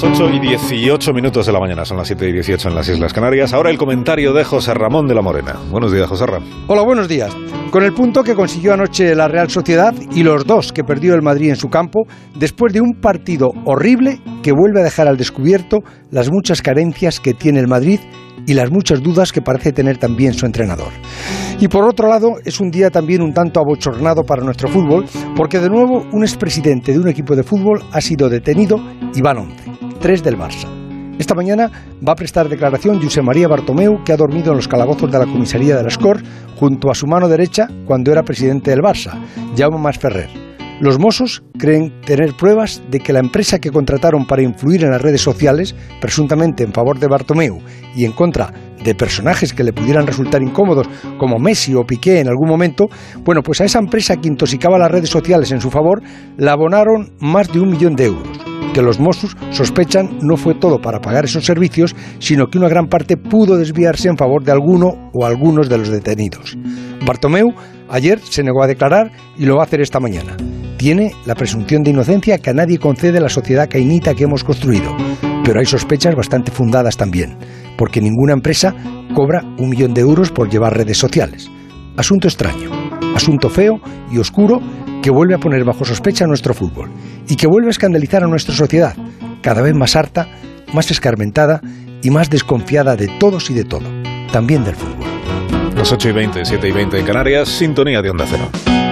Las 8 y 18 minutos de la mañana, son las 7 y 18 en las Islas Canarias. Ahora el comentario de José Ramón de la Morena. Buenos días, José Ramón. Hola, buenos días. Con el punto que consiguió anoche la Real Sociedad y los dos que perdió el Madrid en su campo, después de un partido horrible que vuelve a dejar al descubierto las muchas carencias que tiene el Madrid y las muchas dudas que parece tener también su entrenador. Y por otro lado, es un día también un tanto abochornado para nuestro fútbol, porque de nuevo un expresidente de un equipo de fútbol ha sido detenido y van 11, tres del Barça. Esta mañana va a prestar declaración José María Bartomeu, que ha dormido en los calabozos de la comisaría de la SCOR junto a su mano derecha cuando era presidente del Barça, Jaume Masferrer. Los Mossos creen tener pruebas de que la empresa que contrataron para influir en las redes sociales, presuntamente en favor de Bartomeu y en contra de personajes que le pudieran resultar incómodos, como Messi o Piqué en algún momento, bueno, pues a esa empresa que intoxicaba las redes sociales en su favor, la abonaron más de un millón de euros que los Mossos sospechan no fue todo para pagar esos servicios, sino que una gran parte pudo desviarse en favor de alguno o algunos de los detenidos. Bartomeu ayer se negó a declarar y lo va a hacer esta mañana tiene la presunción de inocencia que a nadie concede la sociedad cainita que hemos construido. Pero hay sospechas bastante fundadas también, porque ninguna empresa cobra un millón de euros por llevar redes sociales. Asunto extraño, asunto feo y oscuro que vuelve a poner bajo sospecha nuestro fútbol y que vuelve a escandalizar a nuestra sociedad, cada vez más harta, más escarmentada y más desconfiada de todos y de todo, también del fútbol. Las 8 y 20, 7 y 20 en Canarias, sintonía de Onda Cero.